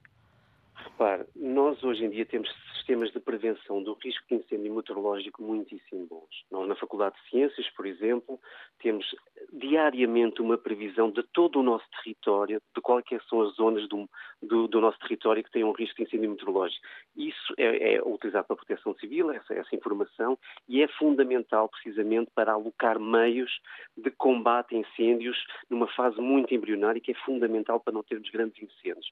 Speaker 7: Repare, nós hoje em dia temos sistemas de prevenção do risco de incêndio meteorológico muitíssimo bons. Nós, na Faculdade de Ciências, por exemplo, temos diariamente uma previsão de todo o nosso território, de quais são as zonas do, do, do, nosso território que têm um risco de incêndio meteorológico. Isso é, é utilizado pela Proteção Civil, essa, essa informação, e é fundamental precisamente para alocar meios de combate a incêndios numa fase muito embrionária, que é fundamental para não termos grandes incêndios.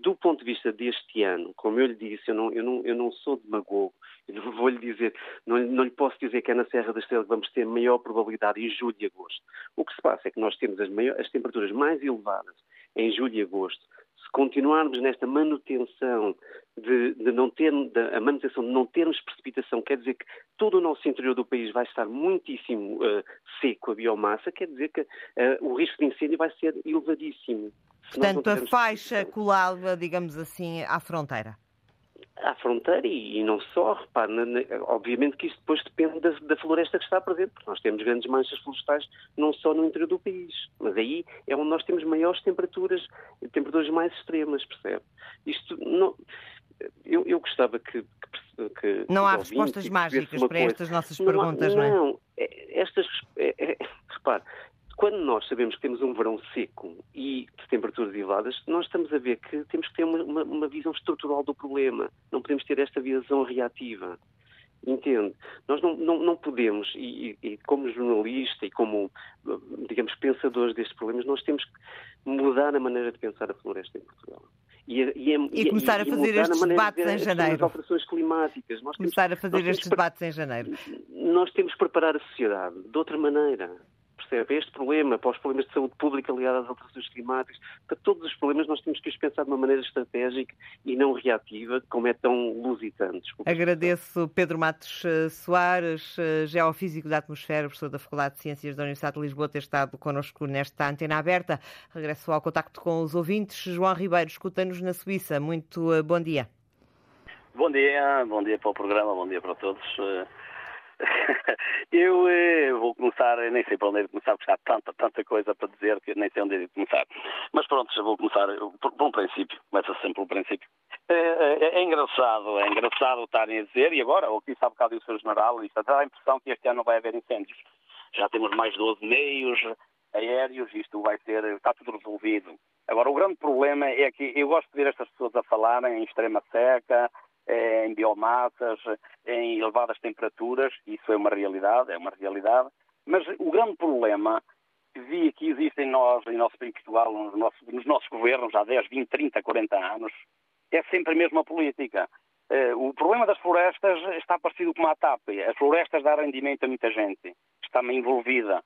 Speaker 7: Do ponto de vista deste ano, como eu lhe disse, eu não, eu não, eu não sou demagogo, eu não vou lhe dizer, não, não lhe posso dizer que é na Serra da Estrela que vamos ter maior probabilidade em julho e agosto. O que se passa é que nós temos as, maior, as temperaturas mais elevadas em julho e agosto. Se continuarmos nesta manutenção de, de não ter, a manutenção de não termos precipitação, quer dizer que todo o nosso interior do país vai estar muitíssimo uh, seco a biomassa, quer dizer que uh, o risco de incêndio vai ser elevadíssimo.
Speaker 2: Portanto, a faixa colada, digamos assim, à fronteira.
Speaker 7: À fronteira e, e não só, repare, na, na, obviamente que isto depois depende da, da, floresta que está presente, porque nós temos grandes manchas florestais não só no interior do país, mas aí é onde nós temos maiores temperaturas, temperaturas mais extremas, percebe? Isto não. Eu, eu gostava que, que, que
Speaker 2: Não há respostas mágicas para coisa. estas nossas perguntas, não,
Speaker 7: não é? Não, é, estas. É, é, repare, quando nós sabemos que temos um verão seco e de temperaturas elevadas, nós estamos a ver que temos que ter uma, uma, visão estrutural do problema. Não podemos ter esta visão reativa. Entende? Nós não, não, não podemos, e, e, como jornalista e como, digamos, pensadores destes problemas, nós temos que mudar a maneira de pensar a floresta em Portugal.
Speaker 2: E, e, e começar a fazer estes debates de, em janeiro. As
Speaker 7: alterações climáticas.
Speaker 2: Nós começar temos, a fazer estes debates em janeiro.
Speaker 7: Nós temos que preparar a sociedade de outra maneira percebe? Este problema, para os problemas de saúde pública ligados às alterações climáticas, para todos os problemas nós temos que os pensar de uma maneira estratégica e não reativa, como é tão lusitante.
Speaker 2: Agradeço Pedro Matos eh, Soares, eh, geofísico da atmosfera, professor da Faculdade de Ciências da Universidade de Lisboa, ter estado connosco nesta antena aberta. Regresso ao contacto com os ouvintes. João Ribeiro, escuta-nos na Suíça. Muito eh, bom dia.
Speaker 8: Bom dia, bom dia para o programa, bom dia para todos. Eu eh, vou começar, nem sei para onde é começar, porque há tanta, tanta coisa para dizer que nem sei onde é começar. Mas pronto, já vou começar por, por um princípio, começa sempre pelo princípio. É, é, é, engraçado, é engraçado estarem a dizer, e agora, o que disse há bocado o. General, isto dá a impressão que este ano não vai haver incêndios. Já temos mais 12 meios aéreos, isto vai ser, está tudo resolvido. Agora, o grande problema é que eu gosto de ver estas pessoas a falarem em extrema seca, em biomassas, em elevadas temperaturas, isso é uma realidade, é uma realidade, mas o grande problema que vi que existe em nós, em nosso em Portugal, nos nossos, nos nossos governos, há 10, 20, 30, 40 anos, é sempre a mesma política. Eh, o problema das florestas está parecido com a TAP. As florestas dão rendimento a muita gente, está-me envolvida.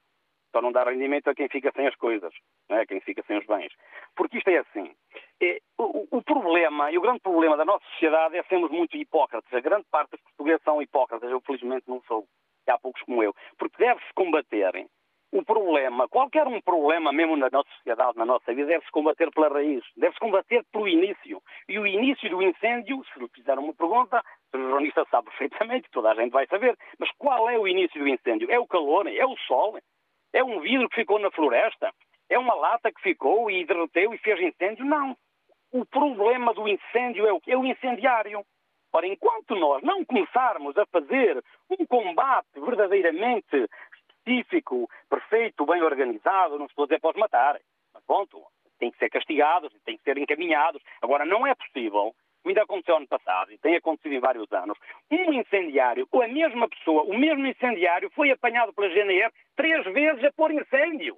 Speaker 8: Só não dá rendimento a quem fica sem as coisas, não é? quem fica sem os bens. Porque isto é assim. É, o, o, problema, e o grande problema da nossa sociedade é sermos muito hipócritas. A grande parte dos portugueses são hipócritas. Eu, felizmente, não sou. Há poucos como eu. Porque deve-se combater o problema, qualquer um problema mesmo na nossa sociedade, na nossa vida, deve-se combater pela raiz, deve-se combater pelo início. E o início do incêndio, se lhe fizeram uma pergunta, o jornalista sabe perfeitamente, toda a gente vai saber, mas qual é o início do incêndio? É o calor? É o sol? É um vidro que ficou na floresta? É uma lata que ficou e derreteu e fez incêndio? Não. O problema do incêndio é o? É o incendiário. Ora, enquanto nós não começarmos a fazer um combate verdadeiramente específico, perfeito, bem organizado, não se pode dizer para os matar. Mas pronto, tem que ser castigados, tem que ser encaminhados. Agora, não é possível ainda aconteceu ano passado e tem acontecido em vários anos, um incendiário, ou a mesma pessoa, o mesmo incendiário, foi apanhado pela GNR três vezes a pôr incêndio.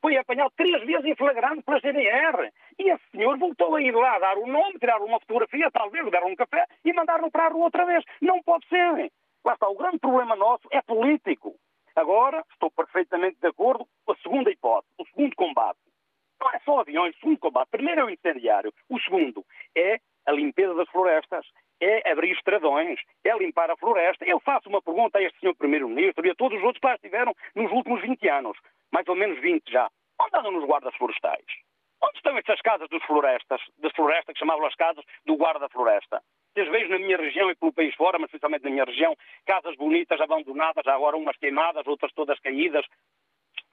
Speaker 8: Foi apanhado três vezes em flagrante pela GNR. E esse senhor voltou a ir lá dar o nome, tirar uma fotografia, talvez dar um café e mandar-no para a rua outra vez. Não pode ser. Lá está, o grande problema nosso é político. Agora, estou perfeitamente de acordo com a segunda hipótese, o segundo combate. Não é só aviões, o segundo combate. Primeiro é o incendiário. O segundo é a limpeza das florestas, é abrir estradões, é limpar a floresta. Eu faço uma pergunta a este senhor Primeiro-Ministro e a todos os outros que lá estiveram nos últimos 20 anos, mais ou menos 20 já. Onde andam os guardas florestais? Onde estão essas casas dos florestas, das florestas que chamavam as casas do guarda-floresta? Vocês vejo na minha região e pelo país fora, mas principalmente na minha região, casas bonitas, abandonadas, agora umas queimadas, outras todas caídas.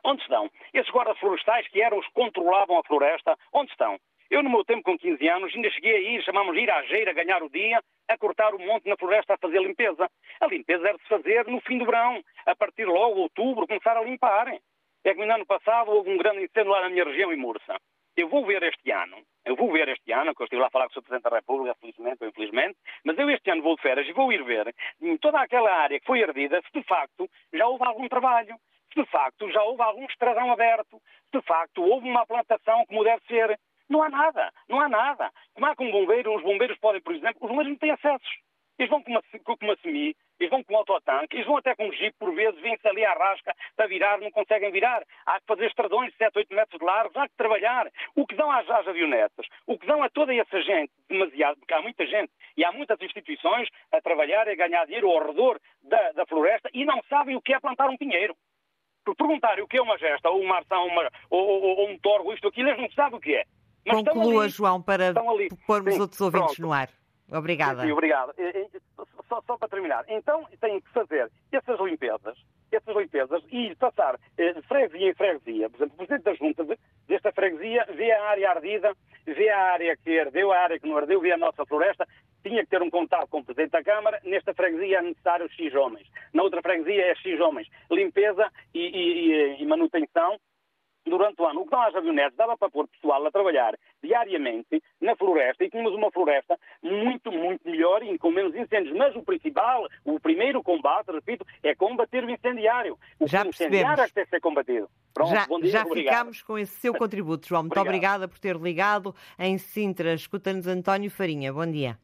Speaker 8: Onde estão? Esses guardas florestais que eram os que controlavam a floresta, onde estão? Eu, no meu tempo, com 15 anos, ainda cheguei a ir, chamamos ir à geira, ganhar o dia, a cortar o monte na floresta, a fazer limpeza. A limpeza era de se fazer no fim do verão, a partir logo, outubro, começar a limpar. É que no ano passado houve um grande incêndio lá na minha região, em Mursa. Eu vou ver este ano, eu vou ver este ano, que eu estive lá a falar com o Sr. Presidente da República, felizmente ou infelizmente, mas eu este ano vou de férias e vou ir ver em toda aquela área que foi ardida se de facto já houve algum trabalho, se de facto já houve algum estradão aberto, se de facto houve uma plantação como deve ser. Não há nada, não há nada. Com um bombeiro, os bombeiros podem, por exemplo, os bombeiros não têm acessos. Eles vão com uma, com uma semi, eles vão com um autotanque, eles vão até com um jeep, por vezes, vêm-se ali à rasca para virar, não conseguem virar. Há que fazer estradões de 7, 8 metros de largos, há que trabalhar. O que dão às, às avionetas, o que dão a toda essa gente, demasiado, porque há muita gente e há muitas instituições a trabalhar e a ganhar dinheiro ao redor da, da floresta e não sabem o que é plantar um pinheiro. Por perguntarem o que é uma gesta, ou uma arção, ou, ou, ou, um torgo, isto, aquilo, eles não sabem o que é.
Speaker 2: Mas Conclua, ali, João, para pormos Sim, outros ouvintes
Speaker 8: pronto.
Speaker 2: no ar. Obrigada.
Speaker 8: Sim, obrigado. Só, só, para terminar. Então, têm que fazer essas limpezas, essas limpezas e passar eh, de freguesia em freguesia. Por exemplo, o Presidente da Junta de, desta freguesia vê a área ardida, vê a área que ardeu, a área que não ardeu, vê a nossa floresta, tinha que ter um contato com o Presidente da Câmara. Nesta freguesia é necessário X homens. Na outra freguesia é X homens. Limpeza e, e, e manutenção durante o ano. O que dão às avionetes dava para pôr pessoal a trabalhar diariamente na floresta e tínhamos uma floresta muito, muito melhor e com menos incêndios. Mas o principal, o primeiro combate, repito, é combater o incendiário. O
Speaker 2: já
Speaker 8: incendiário é que tem que ser combatido. Pronto,
Speaker 2: já,
Speaker 8: bom dia,
Speaker 2: já
Speaker 8: obrigado.
Speaker 2: ficamos com esse seu contributo, João. Muito
Speaker 8: Obrigado.
Speaker 2: obrigada por ter ligado em Sintra. Escuta-nos António Farinha. Bom dia.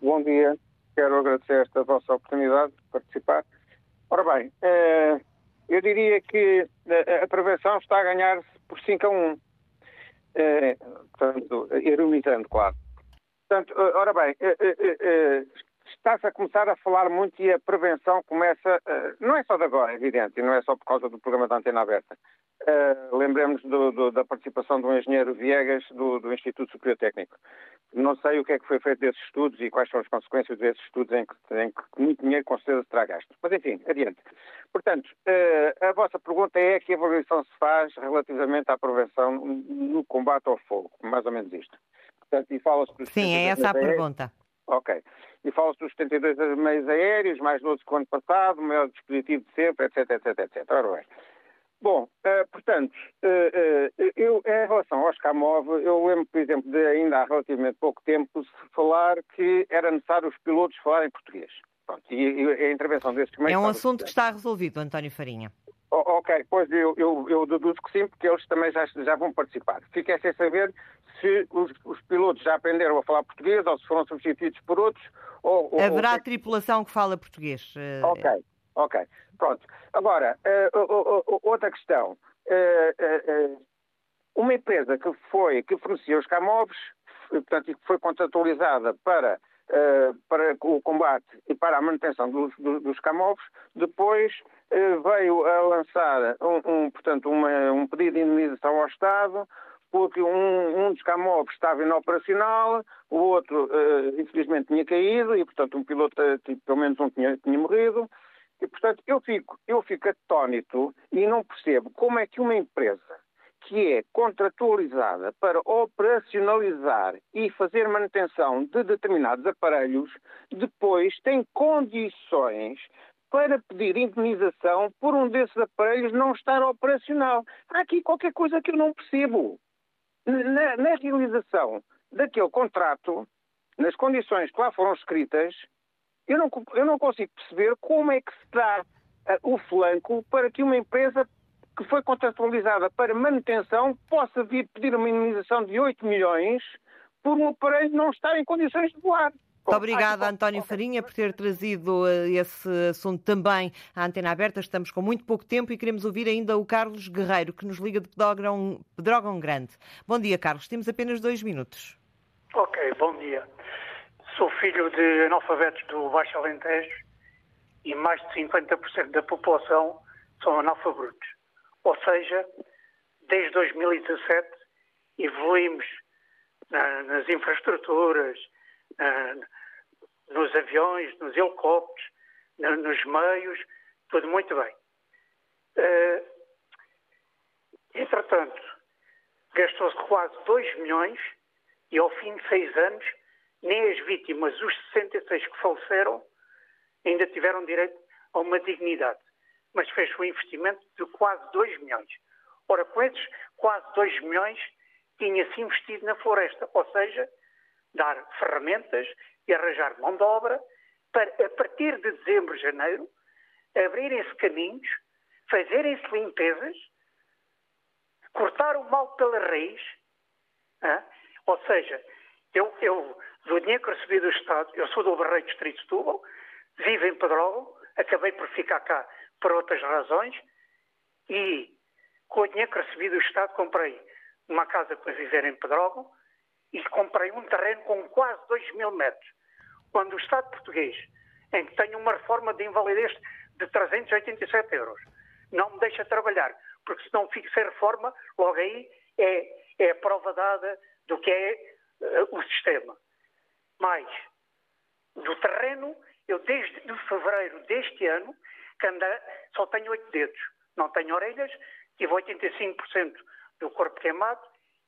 Speaker 9: Bom dia. Quero agradecer esta vossa oportunidade de participar. Ora bem, eh, eu diria que a, a prevenção está a ganhar por 5 a 1. Eh, portanto, ironizando, claro. Portanto, eh, ora bem, eh, eh, eh, está-se a começar a falar muito e a prevenção começa, eh, não é só de agora, é evidente, e não é só por causa do programa da Antena Aberta. Uh, Lembremos do, do, da participação do engenheiro Viegas do, do, Instituto Superior Técnico. Não sei o que é que foi feito desses estudos e quais são as consequências desses estudos em que, em que muito dinheiro com certeza será gasto. Mas enfim, adiante. Portanto, uh, a vossa pergunta é que avaliação se faz relativamente à prevenção no combate ao fogo, mais ou menos isto. Portanto, e fala-se
Speaker 2: Sim, é essa a pergunta.
Speaker 9: Ok. E fala-se dos 72 meios aéreos, mais 12 que o ano passado, maior dispositivo de sempre, etc, etc, etc. Ora bem. Bom, uh, portanto, uh, uh, eu, em relação aos Camov, eu lembro, por exemplo, de ainda há relativamente pouco tempo falar que era necessário os pilotos falarem português. Pronto, e, e, a intervenção desses
Speaker 2: É um assunto que está resolvido, António Farinha.
Speaker 9: Oh, ok, pois eu, eu, eu, deduzo que sim, porque eles também já, já vão participar. Fiquei sem saber se os, os, pilotos já aprenderam a falar português ou se foram substituídos por outros. Ou,
Speaker 2: Haverá
Speaker 9: ou...
Speaker 2: tripulação que fala português.
Speaker 9: Ok, ok. Pronto. Agora, uh, outra questão. Uh, uh, uma empresa que foi, que fornecia os camóveis, portanto, e que foi contratualizada para, para o combate e para a manutenção dos, dos camóveis, depois veio a lançar um, um portanto, uma, um pedido de indenização ao Estado, porque um, um dos camóveis estava inoperacional, o outro, infelizmente, tinha caído, e, portanto, um piloto, tipo, pelo menos um tinha, tinha morrido, e, portanto, eu fico, eu fico atónito e não percebo como é que uma empresa que é contratualizada para operacionalizar e fazer manutenção de determinados aparelhos, depois tem condições para pedir indenização por um desses aparelhos não estar operacional. Há aqui qualquer coisa que eu não percebo. Na, na realização daquele contrato, nas condições que lá foram escritas, eu não, eu não consigo perceber como é que se dá uh, o flanco para que uma empresa que foi contratualizada para manutenção possa vir pedir uma indemnização de 8 milhões por um aparelho não estar em condições de voar.
Speaker 2: Muito obrigada, António Farinha, por ter trazido eh, esse assunto também à antena aberta. Estamos com muito pouco tempo e queremos ouvir ainda o Carlos Guerreiro, que nos liga de Pedrógão, Pedrógão Grande. Bom dia, Carlos. Temos apenas dois minutos.
Speaker 10: Ok, bom dia. Sou filho de analfabetos do Baixo Alentejo e mais de 50% da população são analfabetos. Ou seja, desde 2017 evoluímos na, nas infraestruturas, na, nos aviões, nos helicópteros, nos meios, tudo muito bem. Uh, entretanto, gastou-se quase 2 milhões e ao fim de seis anos, nem as vítimas, os 66 que faleceram, ainda tiveram direito a uma dignidade mas fez um investimento de quase 2 milhões. Ora, com esses quase 2 milhões, tinha-se investido na floresta, ou seja, dar ferramentas e arranjar mão de obra para, a partir de dezembro, janeiro, abrirem-se caminhos, fazerem-se limpezas, cortar o mal pela raiz. Hein? Ou seja, eu, eu, do dinheiro que recebi do Estado, eu sou do Barreiro Distrito de Setúbal, vivo em Pedrógão, acabei por ficar cá por outras razões e com o dinheiro que recebi do Estado comprei uma casa para viver em Pedrógão e comprei um terreno com quase 2 mil metros. Quando o Estado português, em que tenho uma reforma de invalidez de 387 euros, não me deixa trabalhar, porque se não fico sem reforma, logo aí é, é a prova dada do que é uh, o sistema. Mas, do terreno, eu desde fevereiro deste ano que anda, só tenho oito dedos, não tenho orelhas, tive 85% do corpo queimado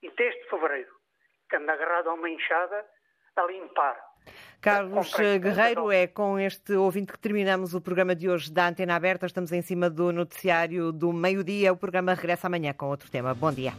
Speaker 10: e desde fevereiro que ando agarrado a uma enxada a limpar.
Speaker 2: Carlos Guerreiro, é com este ouvinte que terminamos o programa de hoje da Antena Aberta. Estamos em cima do noticiário do meio-dia. O programa regressa amanhã com outro tema. Bom dia.